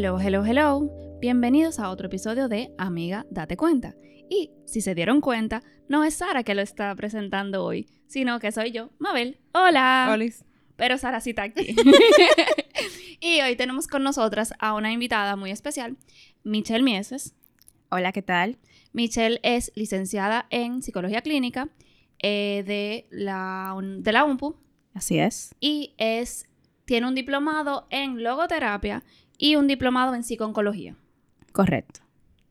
Hello, hello, hello. Bienvenidos a otro episodio de Amiga, date cuenta. Y si se dieron cuenta, no es Sara que lo está presentando hoy, sino que soy yo, Mabel. Hola. Olis. Pero Sara sí está aquí. y hoy tenemos con nosotras a una invitada muy especial, Michelle Mieses. Hola, ¿qué tal? Michelle es licenciada en psicología clínica eh, de, la, de la UMPU Así es. y es, tiene un diplomado en logoterapia y un diplomado en psicooncología. Correcto.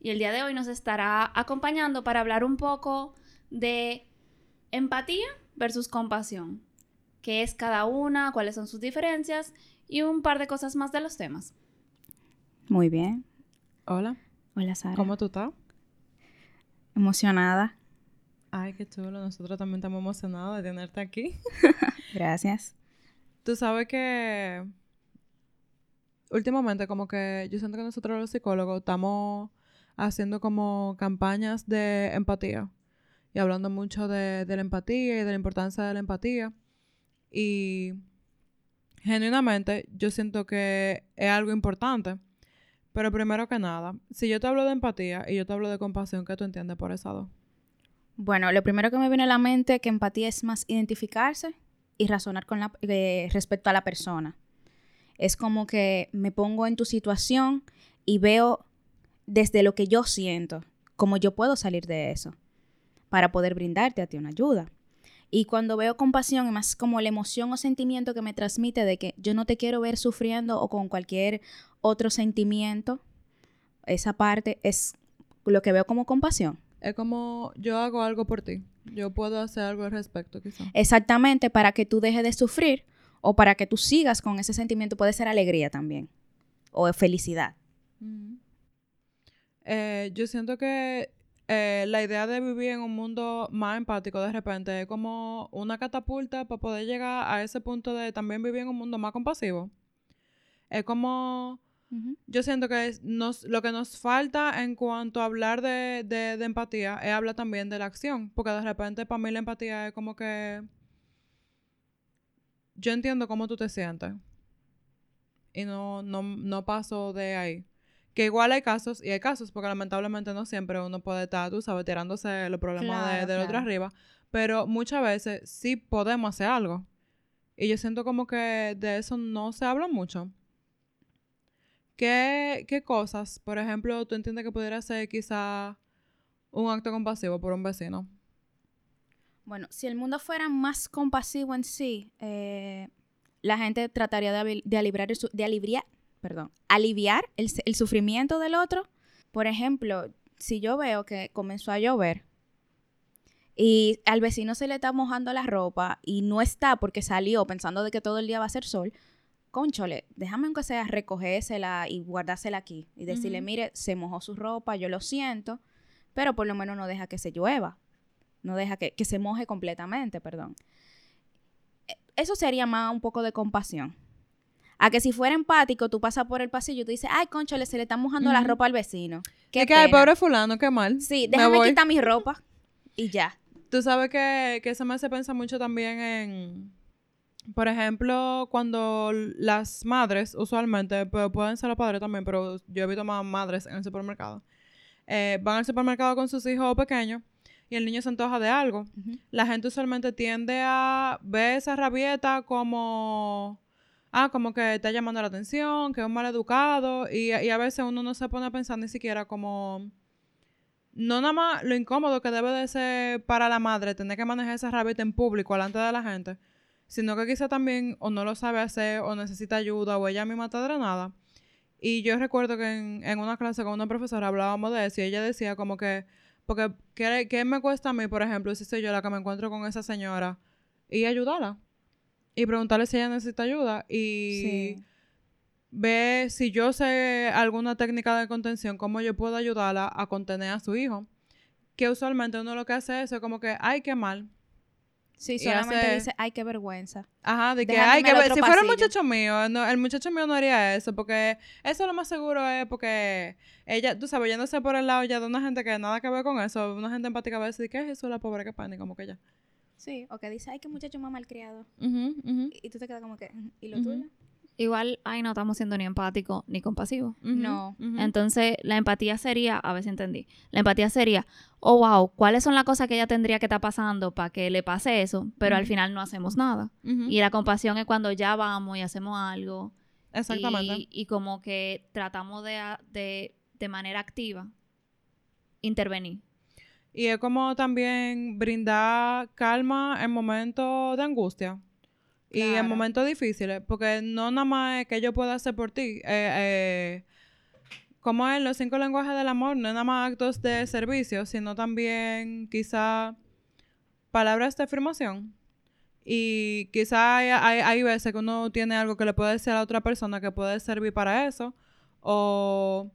Y el día de hoy nos estará acompañando para hablar un poco de empatía versus compasión. ¿Qué es cada una? ¿Cuáles son sus diferencias? Y un par de cosas más de los temas. Muy bien. Hola. Hola, Sara. ¿Cómo tú estás? Emocionada. Ay, qué chulo. Nosotros también estamos emocionados de tenerte aquí. Gracias. Tú sabes que últimamente como que yo siento que nosotros los psicólogos estamos haciendo como campañas de empatía y hablando mucho de, la empatía y de la importancia de la empatía. Y genuinamente yo siento que es algo importante. Pero primero que nada, si yo te hablo de empatía y yo te hablo de compasión, ¿qué tú entiendes por esas dos? Bueno, lo primero que me viene a la mente es que empatía es más identificarse y razonar con la, eh, respecto a la persona. Es como que me pongo en tu situación y veo desde lo que yo siento, cómo yo puedo salir de eso para poder brindarte a ti una ayuda. Y cuando veo compasión, es más como la emoción o sentimiento que me transmite de que yo no te quiero ver sufriendo o con cualquier otro sentimiento. Esa parte es lo que veo como compasión. Es como yo hago algo por ti. Yo puedo hacer algo al respecto, quizá. Exactamente, para que tú dejes de sufrir o para que tú sigas con ese sentimiento. Puede ser alegría también o felicidad. Eh, yo siento que eh, la idea de vivir en un mundo más empático de repente es como una catapulta para poder llegar a ese punto de también vivir en un mundo más compasivo. Es como yo siento que nos, lo que nos falta en cuanto a hablar de, de, de empatía es hablar también de la acción. Porque de repente para mí la empatía es como que yo entiendo cómo tú te sientes. Y no, no, no paso de ahí. Que igual hay casos, y hay casos, porque lamentablemente no siempre uno puede estar, tú sabes, tirándose los problemas de- Claro, del otro arriba. Pero muchas veces sí podemos hacer algo. Y yo siento como que de eso no se habla mucho. ¿Qué, qué cosas, por ejemplo, tú entiendes que pudiera ser quizá un acto compasivo por un vecino? Bueno, si el mundo fuera más compasivo en sí, eh, la gente trataría de, aliviar, el su- de aliviar, perdón, aliviar el, s- el sufrimiento del otro. Por ejemplo, si yo veo que comenzó a llover y al vecino se le está mojando la ropa y no está porque salió pensando de que todo el día va a ser sol, conchole, déjame aunque sea recogérsela y guardársela aquí y decirle, mire, se mojó su ropa, yo lo siento, pero por lo menos no deja que se llueva, no deja que, que se moje completamente, perdón. E- Eso sería más un poco de compasión. A que si fuera empático, tú pasas por el pasillo y tú dices, ay, conchole, se le está mojando la ropa al vecino. Qué Es que, ay, pena". pobre fulano, qué mal. Sí, Me déjame quitar mi ropa y ya. Tú sabes que, que eso me hace pensar mucho también en, por ejemplo, cuando las madres, usualmente, pero pueden ser los padres también, pero yo he visto más madres en el supermercado, eh, van al supermercado con sus hijos pequeños y el niño se antoja de algo. La gente usualmente tiende a ver esa rabieta como, ah, como que está llamando la atención, que es un mal educado, y, y a veces uno no se pone a pensar ni siquiera como, no nada más lo incómodo que debe de ser para la madre tener que manejar esa rabieta en público, delante de la gente, sino que quizá también o no lo sabe hacer, o necesita ayuda, o ella misma está drenada. Y yo recuerdo que en, en una clase con una profesora hablábamos de eso y ella decía como que, porque, ¿qué, qué me cuesta a mí, por ejemplo, si soy yo la que me encuentro con esa señora y ayudarla? Y preguntarle si ella necesita ayuda y Sí. ver si yo sé alguna técnica de contención, cómo yo puedo ayudarla a contener a su hijo. Que usualmente uno lo que hace es como que, ay, qué mal. Sí, Y solamente hace- dice, ay, qué vergüenza. Ajá, de que, Déjame ay, que al ver- otro si fuera el muchacho mío, no, el muchacho mío no haría eso, porque eso lo más seguro es porque ella, tú sabes, yéndose por el lado ya de una gente que nada que ver con eso, una gente empática va a decir, ¿qué es eso, la pobre que? Y como que ya. Sí, o que dice, ay, qué muchacho más malcriado. Ujú, ujú. Y tú te quedas como que, "Mm, ¿y lo Ujú. tuyo? Igual ahí no estamos siendo ni empáticos ni compasivos. No. Entonces, la empatía sería, a ver si entendí, la empatía sería, oh, wow, ¿cuáles son las cosas que ella tendría que estar pasando para que le pase eso? Pero al final no hacemos nada. Y la compasión es cuando ya vamos y hacemos algo. Exactamente. Y, y como que tratamos de, de, de manera activa intervenir. Y es como también brindar calma en momentos de angustia. Y en momentos difíciles. Porque no nada más es que yo pueda hacer por ti. Eh, eh, como en los cinco lenguajes del amor, no es nada más actos de servicio, sino también quizá palabras de afirmación. Y quizá hay, hay, hay veces que uno tiene algo que le puede decir a la otra persona que puede servir para eso. O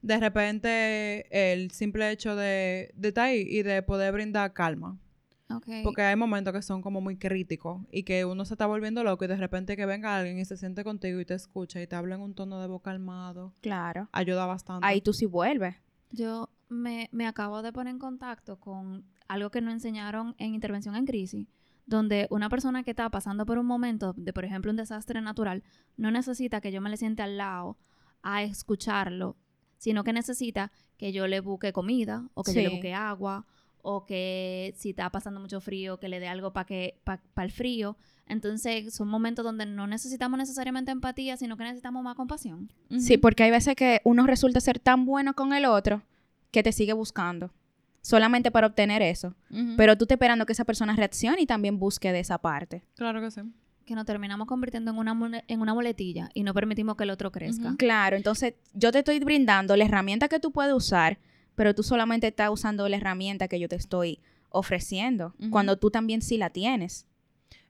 de repente el simple hecho de, de estar ahí y de poder brindar calma. Okay. Porque hay momentos que son como muy críticos y que uno se está volviendo loco y de repente que venga alguien y se siente contigo y te escucha y te habla en un tono de voz calmado, Claro. ayuda bastante. Ahí tú sí vuelves. Yo me, me acabo de poner en contacto con algo que nos enseñaron en intervención en crisis, donde una persona que está pasando por un momento de, por ejemplo, un desastre natural, no necesita que yo me le siente al lado a escucharlo, sino que necesita que yo le busque comida o que yo le busque agua o que si está pasando mucho frío, que le dé algo para que para el frío. Entonces, son momentos donde no necesitamos necesariamente empatía, sino que necesitamos más compasión. Sí, porque hay veces que uno resulta ser tan bueno con el otro que te sigue buscando. Solamente para obtener eso. Pero tú estás esperando que esa persona reaccione y también busque de esa parte. Claro que sí. Que nos terminamos convirtiendo en una, en una muletilla y no permitimos que el otro crezca. Claro, entonces yo te estoy brindando la herramienta que tú puedes usar, pero tú solamente estás usando la herramienta que yo te estoy ofreciendo, cuando tú también sí la tienes.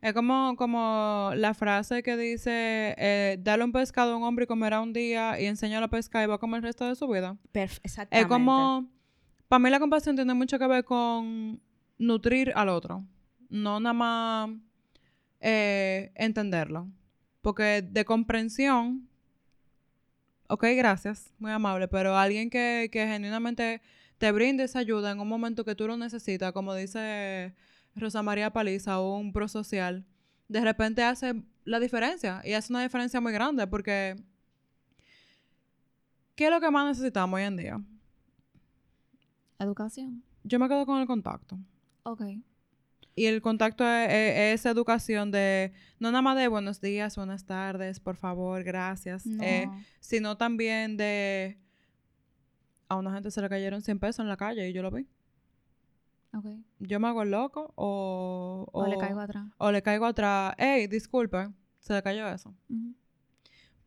Es como, como la frase que dice, eh, dale un pescado a un hombre y comerá un día y enséñalo a pescar y va a comer el resto de su vida. Perf- exactamente. Es como, para mí la compasión tiene mucho que ver con nutrir al otro, no nada más eh, entenderlo. Porque de comprensión, ok, gracias, muy amable, pero alguien que, que genuinamente te brinde esa ayuda en un momento que tú lo necesitas, como dice Rosa María Paliza, o un prosocial, de repente hace la diferencia y hace una diferencia muy grande porque ¿qué es lo que más necesitamos hoy en día? Educación. Yo me quedo con el contacto. Ok. Y el contacto es, es- es educación de, no nada más de buenos días, buenas tardes, por favor, gracias, No. eh, sino también de, a una gente se le cayeron 100 pesos en la calle y yo lo vi. Ok. Yo me hago el loco o, O, le caigo atrás. o le caigo atrás, hey, disculpe, se le cayó eso.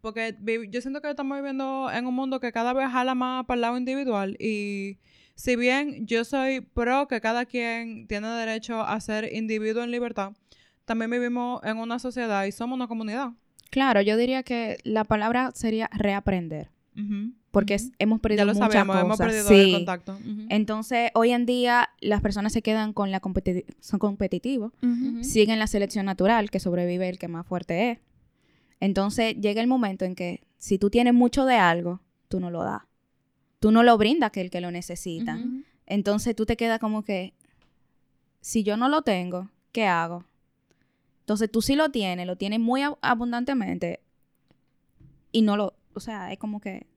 Porque yo siento que estamos viviendo en un mundo que cada vez jala más para el lado individual y si bien yo soy pro que cada quien tiene derecho a ser individuo en libertad, también vivimos en una sociedad y somos una comunidad. Claro, yo diría que la palabra sería reaprender, porque ujú. es- hemos perdido ya lo muchas sabemos, hemos cosas. perdido Sí. el contacto. Entonces, hoy en día las personas se quedan con la competi- son competitivos, siguen la selección natural, que sobrevive el que más fuerte es. Entonces, llega el momento en que si tú tienes mucho de algo, tú no lo das. Tú no lo brindas que el que lo necesita. Entonces, tú te quedas como que, si yo no lo tengo, ¿qué hago? Entonces, tú sí lo tienes, lo tienes muy ab- abundantemente y no lo, o sea, es como que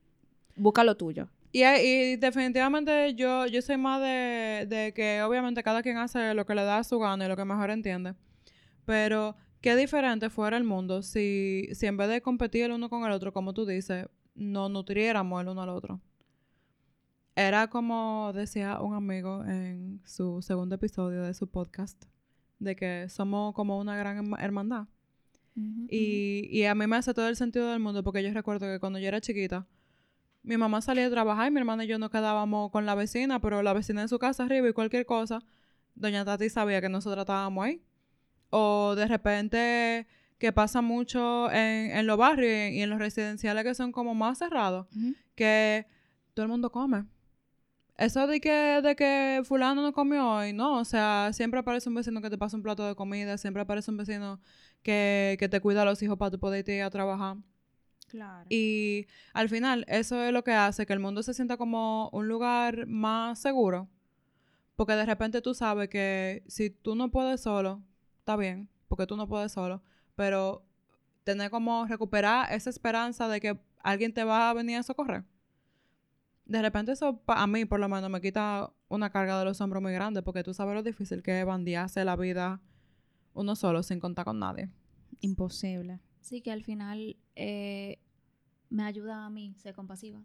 busca lo tuyo. Y, y definitivamente yo, yo soy más de, de que obviamente cada quien hace lo que le da a su gana y lo que mejor entiende. Pero qué diferente fuera el mundo si, si en vez de competir el uno con el otro, como tú dices, nos nutriéramos el uno al otro. Era como decía un amigo en su segundo episodio de su podcast, de que somos como una gran herma- hermandad. Y, y a mí me hace todo el sentido del mundo porque yo recuerdo que cuando yo era chiquita, mi mamá salía a trabajar y mi hermana y yo nos quedábamos con la vecina, pero la vecina en su casa arriba y cualquier cosa, doña Tati sabía que nosotros estábamos ahí. O de repente que pasa mucho en, en los barrios y en los residenciales que son como más cerrados, que todo el mundo come. Eso de que, de que fulano no comió hoy, no, o sea, siempre aparece un vecino que te pasa un plato de comida, siempre aparece un vecino que, que te cuida a los hijos para tu poder ir a trabajar. Claro. Y al final, eso es lo que hace que el mundo se sienta como un lugar más seguro. Porque de repente tú sabes que si tú no puedes solo, está bien, porque tú no puedes solo, pero tener como recuperar esa esperanza de que alguien te va a venir a socorrer. De repente eso pa- a mí por lo menos me quita una carga de los hombros muy grande porque tú sabes lo difícil que es bandearse la vida uno solo sin contar con nadie. Imposible. Sí, que al final eh, me ayuda a mí ser compasiva.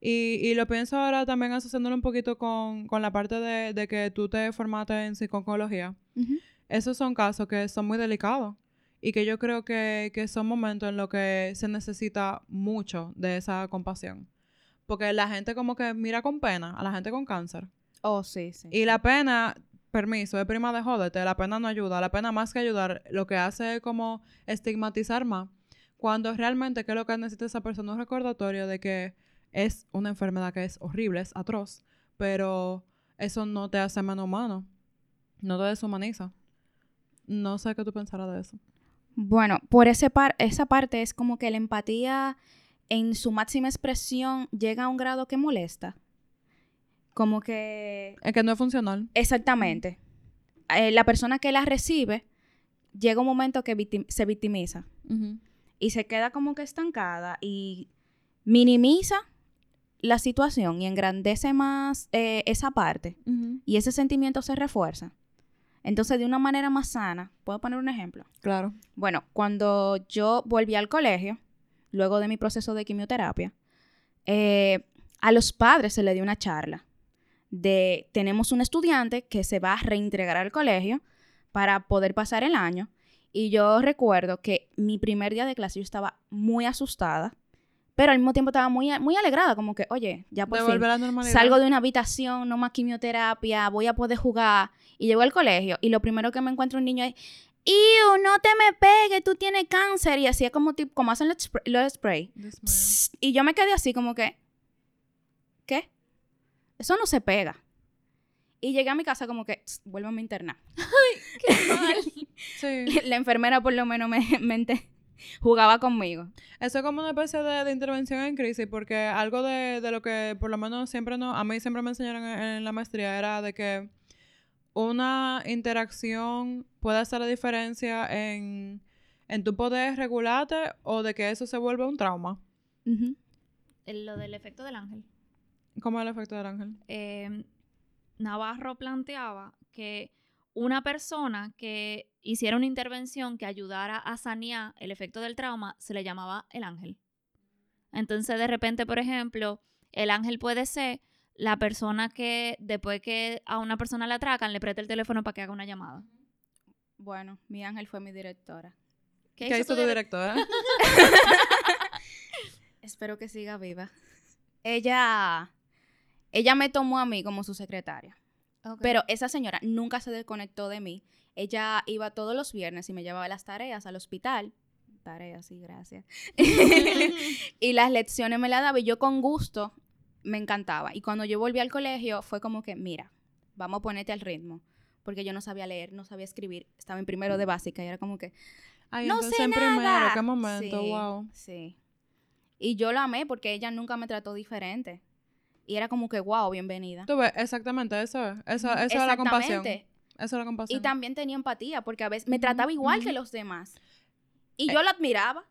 Y, y lo pienso ahora también asociándolo un poquito con, con la parte de, de que tú te formaste en psicología. Esos son casos que son muy delicados y que yo creo que, que son momentos en los que se necesita mucho de esa compasión. Porque la gente como que mira con pena a la gente con cáncer. Oh, sí, sí. Y la pena, permiso, es prima de jódete, la pena no ayuda. La pena más que ayudar, lo que hace es como estigmatizar más. Cuando realmente, ¿qué es lo que necesita esa persona? Un recordatorio de que es una enfermedad que es horrible, es atroz, pero eso no te hace menos humano. No te deshumaniza. No sé qué tú pensarás de eso. Bueno, por ese par esa parte es como que la empatía en su máxima expresión llega a un grado que molesta. Como que... Es que no es funcional. Exactamente. Eh, la persona que la recibe llega un momento que victim- se victimiza y se queda como que estancada y minimiza la situación y engrandece más eh, esa parte y ese sentimiento se refuerza. Entonces, de una manera más sana, ¿puedo poner un ejemplo? Claro. Bueno, cuando yo volví al colegio, luego de mi proceso de quimioterapia, eh, a los padres se le dio una charla de tenemos un estudiante que se va a reintegrar al colegio para poder pasar el año. Y yo recuerdo que mi primer día de clase yo estaba muy asustada, pero al mismo tiempo estaba muy, muy alegrada, como que, oye, ya por fin salgo de una habitación, no más quimioterapia, voy a poder jugar. Y llego al colegio y lo primero que me encuentro un niño es, ¡Iu, no te me pegues, tú tienes cáncer! Y así es como, tipo, como hacen los, spray- los spray. Psst, y yo me quedé así como que, ¿qué? Eso no se pega. Y llegué a mi casa como que, "Tss, vuélveme a internar. ¡Qué mal! Sí. La enfermera por lo menos me, me ente- jugaba conmigo. Eso es como una especie de, de intervención en crisis, porque algo de, de lo que por lo menos siempre no, a mí siempre me enseñaron en, en la maestría era de que una interacción puede hacer la diferencia en, en tu poder regularte o de que eso se vuelva un trauma. El- Lo del efecto del ángel. Como el efecto del ángel. eh, Navarro planteaba que una persona que hiciera una intervención que ayudara a sanear el efecto del trauma se le llamaba el ángel. Entonces, de repente, por ejemplo, el ángel puede ser la persona que después que a una persona la atracan, le presta el teléfono para que haga una llamada. Bueno, mi ángel fue mi directora. ¿Qué, hizo tu dire- directora? Espero que siga viva. Ella, ella me tomó a mí como su secretaria. Pero esa señora nunca se desconectó de mí. Ella iba todos los viernes y me llevaba las tareas al hospital. Tareas, sí, gracias. y las lecciones me las daba y yo con gusto me encantaba. Y cuando yo volví al colegio fue como que, mira, vamos a ponerte al ritmo. Porque yo no sabía leer, no sabía escribir. Estaba en primero de básica y era como que, Ay, no entonces sé en nada. primero, qué momento, Sí, wow. Sí. Y yo la amé porque ella nunca me trató diferente. Y era como que, wow, bienvenida. Tú ves, exactamente, eso es. Eso, eso es la compasión. Eso es la compasión. Y también tenía empatía porque a veces me trataba igual que los demás. Y Eh. yo la admiraba.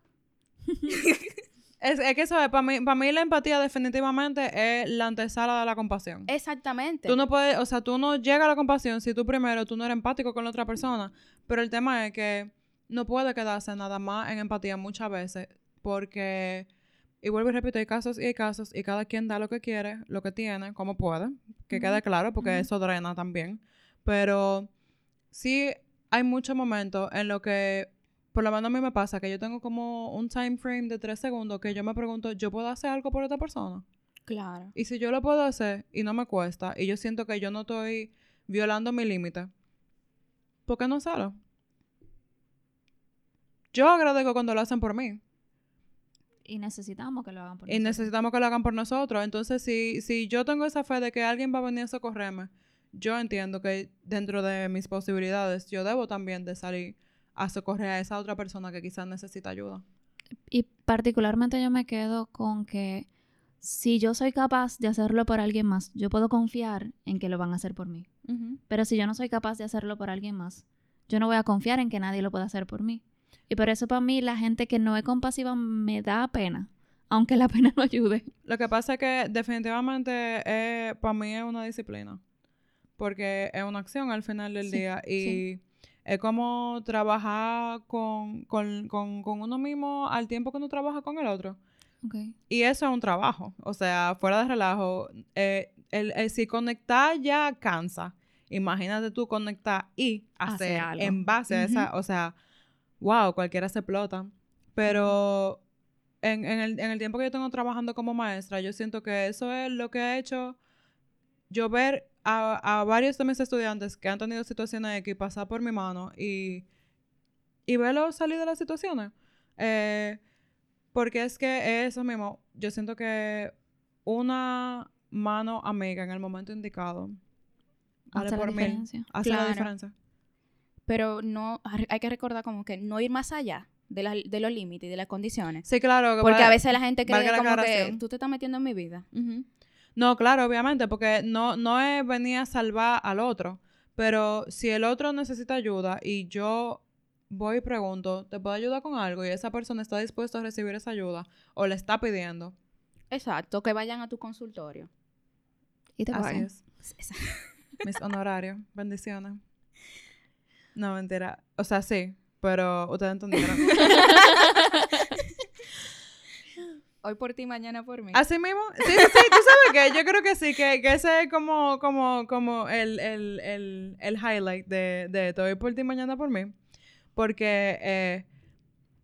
Es, es que eso es, para mí, para mí la empatía definitivamente es la antesala de la compasión. Exactamente. Tú no puedes, o sea, tú no llegas a la compasión si tú primero, tú no eres empático con la otra persona. Pero el tema es que no puede quedarse nada más en empatía muchas veces porque, y vuelvo y repito, hay casos y hay casos y cada quien da lo que quiere, lo que tiene, como puede, que quede claro porque eso drena también. Pero sí hay muchos momentos en los que, por lo menos a mí me pasa, que yo tengo como un time frame de tres segundos que yo me pregunto, ¿yo puedo hacer algo por esta persona? Claro. Y si yo lo puedo hacer y no me cuesta, y yo siento que yo no estoy violando mi límite, ¿por qué no hacerlo? Yo agradezco cuando lo hacen por mí. Y necesitamos que lo hagan por Y nosotros. necesitamos que lo hagan por nosotros. Entonces, si, si yo tengo esa fe de que alguien va a venir a socorrerme, yo entiendo que dentro de mis posibilidades, yo debo también de salir a socorrer a esa otra persona que quizás necesita ayuda. Y particularmente yo me quedo con que si yo soy capaz de hacerlo por alguien más, yo puedo confiar en que lo van a hacer por mí. Pero si yo no soy capaz de hacerlo por alguien más, yo no voy a confiar en que nadie lo pueda hacer por mí. Y por eso para mí la gente que no es compasiva me da pena, aunque la pena no ayude. Lo que pasa es que definitivamente para mí es una disciplina, porque es una acción al final del Sí, día y sí. Es como trabajar con, con, con, con uno mismo al tiempo que uno trabaja con el otro. Okay. Y eso es un trabajo, o sea, fuera de relajo, eh, el, el- si conectar ya cansa, imagínate tú conectar y Hacer hacer algo. en base a esa, o sea, wow, cualquiera se explota. Pero en, en el, en el tiempo que yo tengo trabajando como maestra, yo siento que eso es lo que ha hecho yo ver a, a varios de mis estudiantes que han tenido situaciones X pasar por mi mano y, y verlos salir de las situaciones. Eh, porque es que es eso mismo. Yo siento que una mano amiga en el momento indicado vale Hace por. Hace la diferencia. Pero no, hay que recordar como que no ir más allá de, la- de los límites y de las condiciones. Sí, claro. que Porque vale- a veces la gente cree como que tú te estás metiendo en mi vida. Ujú. No, claro, obviamente, porque no, no es venir a salvar al otro. Pero si el otro necesita ayuda y yo voy y pregunto, ¿te puedo ayudar con algo? Y esa persona está dispuesta a recibir esa ayuda o le está pidiendo. Exacto, que vayan a tu consultorio. Y te Así es. Mis honorarios. Bendiciones. No, mentira. O sea, sí, pero ustedes entendieron. Hoy por ti, mañana por mí. Así mismo, sí, sí, sí, tú sabes que yo creo que sí, que, que ese es como, como, como el, el, el, el highlight de, de voy por ti mañana por mí. Porque eh,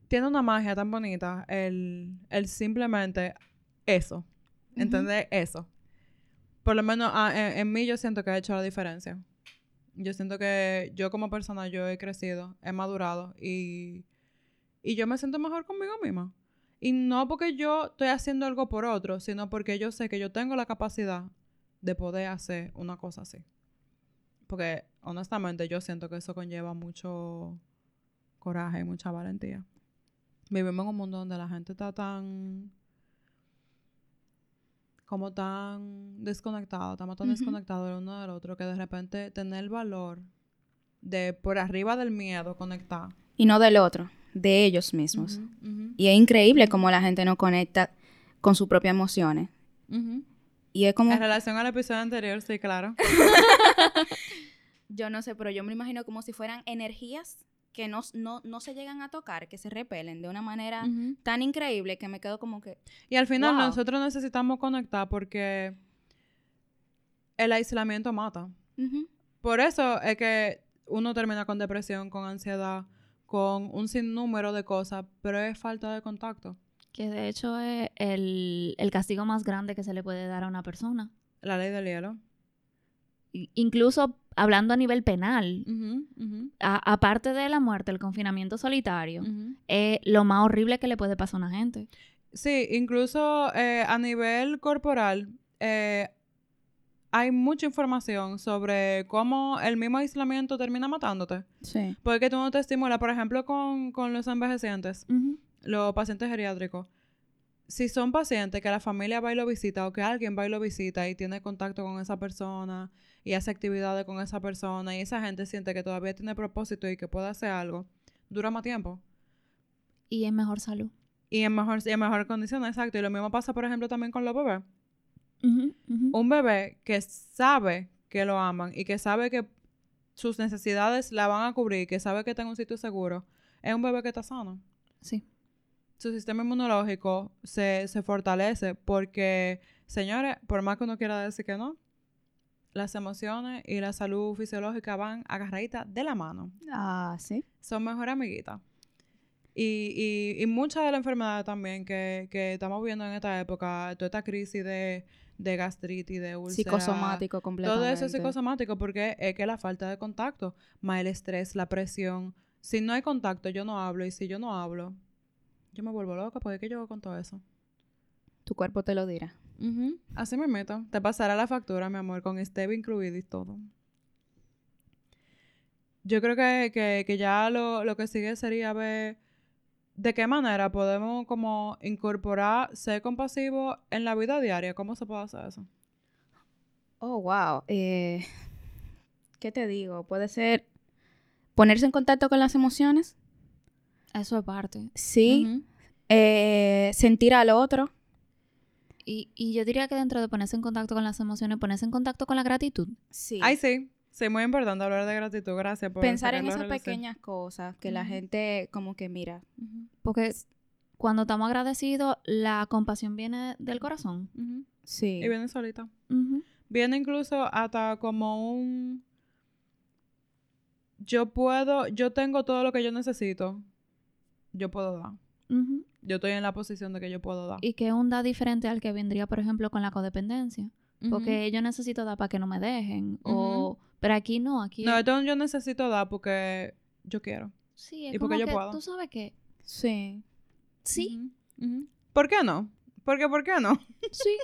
tiene una magia tan bonita el, el simplemente eso. ¿Entender? Eso. Por lo menos ah, en, en mí yo siento que ha hecho la diferencia. Yo siento que yo como persona yo he crecido, he madurado y, y yo me siento mejor conmigo misma. Y no porque yo estoy haciendo algo por otro, sino porque yo sé que yo tengo la capacidad de poder hacer una cosa así. Porque honestamente yo siento que eso conlleva mucho coraje y mucha valentía. Vivimos en un mundo donde la gente está tan como tan desconectada, estamos tan Ujú. desconectados el uno del otro que de repente tener el valor de por arriba del miedo conectar. Y no del otro, de ellos mismos. Y es increíble cómo la gente no conecta con sus propias emociones. Y es como, En relación al episodio anterior, sí, claro. yo no sé, pero yo me imagino como si fueran energías que no, no, no se llegan a tocar, que se repelen de una manera tan increíble que me quedo como que, Y al final Wow. nosotros necesitamos conectar porque el aislamiento mata. Por eso es que uno termina con depresión, con ansiedad, con un sinnúmero de cosas, pero es falta de contacto. Que de hecho es el, el castigo más grande que se le puede dar a una persona. La ley del hielo. Incluso hablando a nivel penal, aparte de la muerte, el confinamiento solitario, es lo más horrible que le puede pasar a una gente. Sí, incluso eh, a nivel corporal, eh, hay mucha información sobre cómo el mismo aislamiento termina matándote. sí. Porque tú no te estimulas, por ejemplo, con, con los envejecientes, los pacientes geriátricos. Si son pacientes que la familia va y lo visita o que alguien va y lo visita y tiene contacto con esa persona y hace actividades con esa persona y esa gente siente que todavía tiene propósito y que puede hacer algo, dura más tiempo Y en mejor salud. y en mejor, y en mejor condición, exacto. Y lo mismo pasa, por ejemplo, también con los bebés. Un bebé que sabe que lo aman y que sabe que sus necesidades la van a cubrir, que sabe que está en un sitio seguro, es un bebé que está sano. Sí. su sistema inmunológico se, se fortalece porque, señores, por más que uno quiera decir que no, las emociones y la salud fisiológica van agarraditas de la mano. Ah, sí. Son mejor amiguitas. Y, y, y muchas de las enfermedades también que, que estamos viendo en esta época, toda esta crisis de, de gastritis, de úlcera, Psicosomático completamente. todo eso es psicosomático porque es que la falta de contacto, más el estrés, la presión. Si no hay contacto, yo no hablo. Y si yo no hablo, yo me vuelvo loca porque ¿qué yo con todo eso? Tu cuerpo te lo dirá. Así me meto. Te pasará la factura, mi amor, con Stevie incluido y todo. Yo creo que, que, que ya lo, lo que sigue sería ver de qué manera podemos como incorporar ser compasivo en la vida diaria. ¿Cómo se puede hacer eso? Oh, wow. Eh, ¿Qué te digo? Puede ser ponerse en contacto con las emociones. Eso es parte. Sí. Eh, sentir al otro. Y, y yo diría que dentro de ponerse en contacto con las emociones, ponerse en contacto con la gratitud. Sí. Ay, sí. Sí, muy importante hablar de gratitud. Gracias por Pensar en esas pequeñas cosas que la gente como que mira. Porque cuando estamos agradecidos, la compasión viene del corazón. Sí. Y viene solita. Viene incluso hasta como un... Yo puedo, yo tengo todo lo que yo necesito. Yo puedo dar. Yo estoy en la posición de que yo puedo dar. Y que un da diferente al que vendría, por ejemplo, con la codependencia. Porque yo necesito dar para que no me dejen. O, pero aquí no, aquí... No, esto yo necesito dar porque yo quiero. sí, es y porque yo puedo. tú sabes que Sí. sí. ¿Por qué no? Porque, ¿por qué no? sí.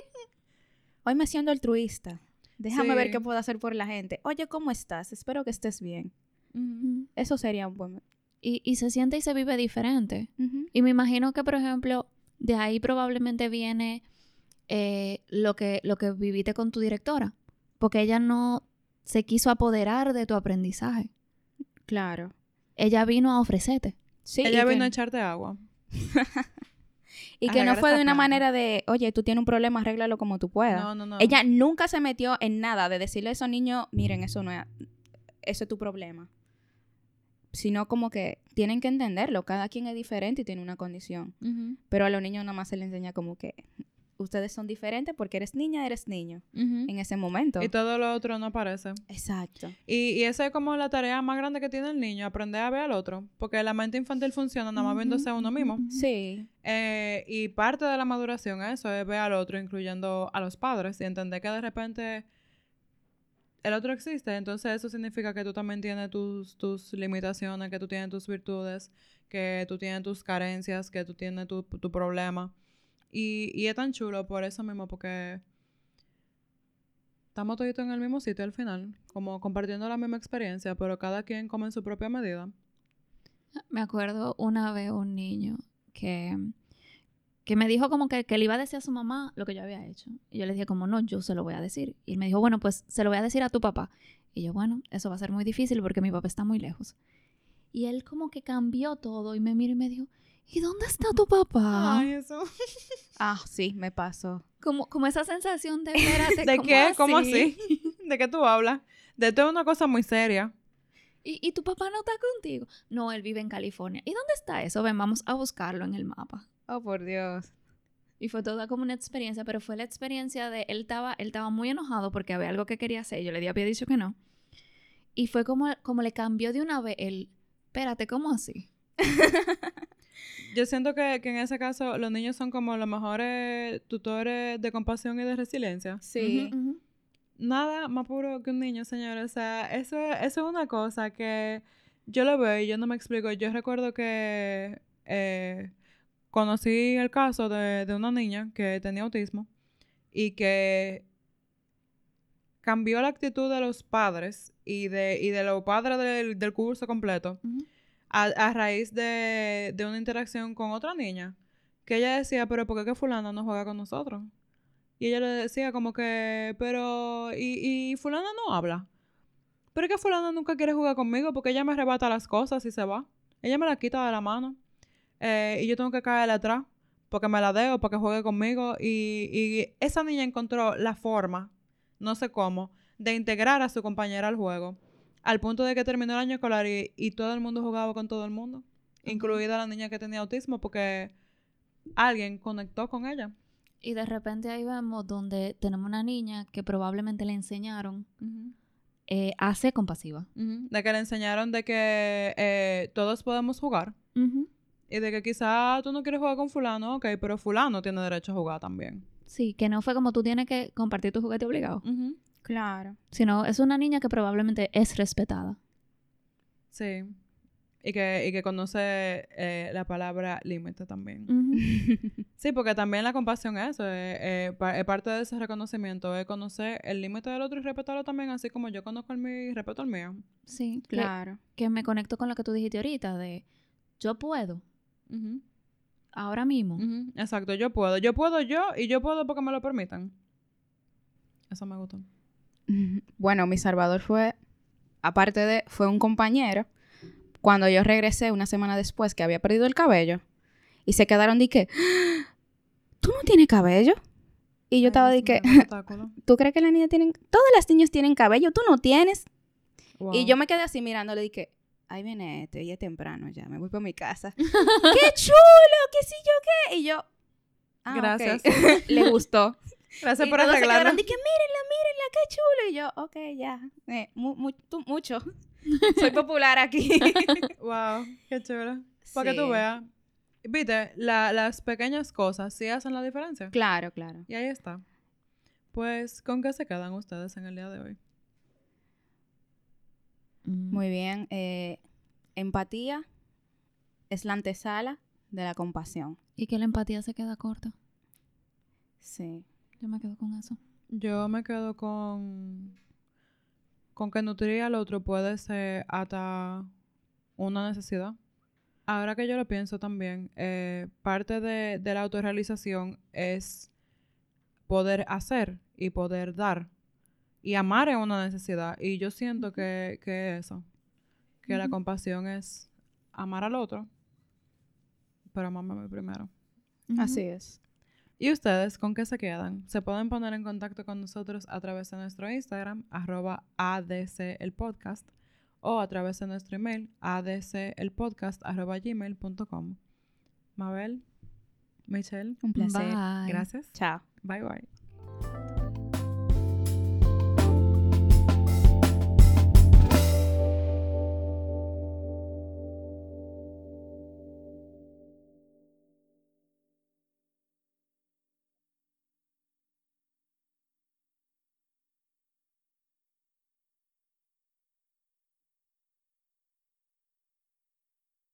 Hoy me siento altruista. Déjame ver qué puedo hacer por la gente. Oye, ¿cómo estás? Espero que estés bien. Eso sería un buen... Y, y se siente y se vive diferente. Y me imagino que, por ejemplo, de ahí probablemente viene eh, lo, que, lo que viviste con tu directora. Porque ella no se quiso apoderar de tu aprendizaje. Claro. Ella vino a ofrecerte. Sí, Ella vino a echarte agua. y que no fue de una manera de, oye, tú tienes un problema, arréglalo como tú puedas. No, no, no. Ella nunca se metió en nada de decirle a esos niños, miren, eso no es, eso es tu problema. Sino como que tienen que entenderlo, cada quien es diferente y tiene una condición. Pero a los niños nada más se les enseña como que ustedes son diferentes porque eres niña, eres niño en ese momento. Y todo lo otro no aparece. Exacto. Y, y esa es como la tarea más grande que tiene el niño, aprender a ver al otro. Porque la mente infantil funciona nada más viéndose a uno mismo. Sí. Eh, y parte de la maduración eso es ver al otro, incluyendo a los padres, y entender que de repente el otro existe. Entonces eso significa que tú también tienes tus, tus limitaciones, que tú tienes tus virtudes, que tú tienes tus carencias, que tú tienes tu, tu problema. Y, y es tan chulo por eso mismo, porque estamos todos en el mismo sitio al final, como compartiendo la misma experiencia, pero cada quien come en su propia medida. Me acuerdo una vez un niño que, que me dijo como que, que le iba a decir a su mamá lo que yo había hecho. Y yo le dije como, no, yo se lo voy a decir. Y él me dijo, bueno, pues se lo voy a decir a tu papá. Y yo, bueno, eso va a ser muy difícil porque mi papá está muy lejos. Y él como que cambió todo y me miró y me dijo, ¿y dónde está tu papá? Ay, eso. Ah, sí, me pasó. Como, como esa sensación de, espérate, ¿De ¿cómo qué? ¿Cómo así? ¿De qué tú hablas? De esto es una cosa muy seria. ¿Y, ¿Y tu papá no está contigo? No, él vive en California. ¿Y dónde está eso? Ven, vamos a buscarlo en el mapa. Oh, por Dios. Y fue toda como una experiencia, pero fue la experiencia de él estaba, él estaba muy enojado porque había algo que quería hacer. Yo le había dicho que no. Y fue como, como le cambió de una vez el, espérate, ¿cómo así? Yo siento que, que en ese caso los niños son como los mejores tutores de compasión y de resiliencia. Sí. Nada más puro que un niño, señores. O sea, eso, eso es una cosa que yo lo veo y yo no me explico. Yo recuerdo que eh, conocí el caso de, de una niña que tenía autismo y que cambió la actitud de los padres y de, y de los padres del, del curso completo Ujú. A, raíz de, de una interacción con otra niña. Que ella decía, pero ¿por qué que fulana no juega con nosotros? Y ella le decía como que, pero, ¿y, y fulana no habla? Pero es que fulana nunca quiere jugar conmigo porque ella me arrebata las cosas y se va. Ella me las quita de la mano. Eh, y yo tengo que caerle atrás porque me la deo, para que juegue conmigo. Y, y esa niña encontró la forma, no sé cómo, de integrar a su compañera al juego. Al punto de que terminó el año escolar y, y todo el mundo jugaba con todo el mundo. Incluida la niña que tenía autismo porque alguien conectó con ella. Y de repente ahí vemos donde tenemos una niña que probablemente le enseñaron eh, a ser compasiva. De que le enseñaron de que eh, todos podemos jugar. Y de que quizá tú no quieres jugar con fulano, ok, pero fulano tiene derecho a jugar también. Sí, que no fue como tú tienes que compartir tu juguete obligado. Claro. sino es una niña que probablemente es respetada. Sí. Y que, y que conoce eh, la palabra límite también. Sí, porque también la compasión es eso, eh, eh, pa- es parte de ese reconocimiento, es conocer el límite del otro y respetarlo también, así como yo conozco el mío y respeto el mío. Sí, Claro. que me conecto con lo que tú dijiste ahorita de yo puedo ahora mismo. Exacto, yo puedo, yo puedo yo y yo puedo porque me lo permitan. Eso me gustó. Bueno, mi salvador fue, aparte de, fue un compañero. cuando yo regresé una semana después que había perdido el cabello y se quedaron de que, "¡Ah! ¿tú no tienes cabello? Y yo Ay, estaba de que. ¿tú crees que las niñas tienen, todas las niñas tienen cabello, tú no tienes? Y Wow. yo me quedé así mirándole y dije, ahí viene este, ya es temprano ya, me voy para mi casa. ¡Qué chulo! ¿Qué sí yo qué? Y yo, ah, ok". Gracias. Le gustó. Gracias y por arreglarlo. de que mírenla, mírenla, qué chulo. Y yo, ok, ya, eh, mu- mu- tú- mucho. Soy popular aquí. Wow, qué chévere. Para que tú veas. Viste, la- las pequeñas cosas sí hacen la diferencia. claro, claro. Y ahí está. Pues, ¿con qué se quedan ustedes en el día de hoy? Muy bien. eh, empatía es la antesala de la compasión. Y que la empatía se queda corta. Sí. Yo me quedo con eso. Yo me quedo con. con que nutrir al otro puede ser hasta una necesidad. Ahora que yo lo pienso también, eh, parte de, de la autorrealización es poder hacer y poder dar. Y amar es una necesidad. Y yo siento que, que eso, que la compasión es amar al otro, pero amarme a mí primero. Así es. ¿Y ustedes con qué se quedan? Se pueden poner en contacto con nosotros a través de nuestro Instagram, arroba ADC el podcast, o a través de nuestro email, adcelpodcast, arroba gmail.com. Mabel, Michelle, Un placer. Bye. gracias. Chao. Bye bye.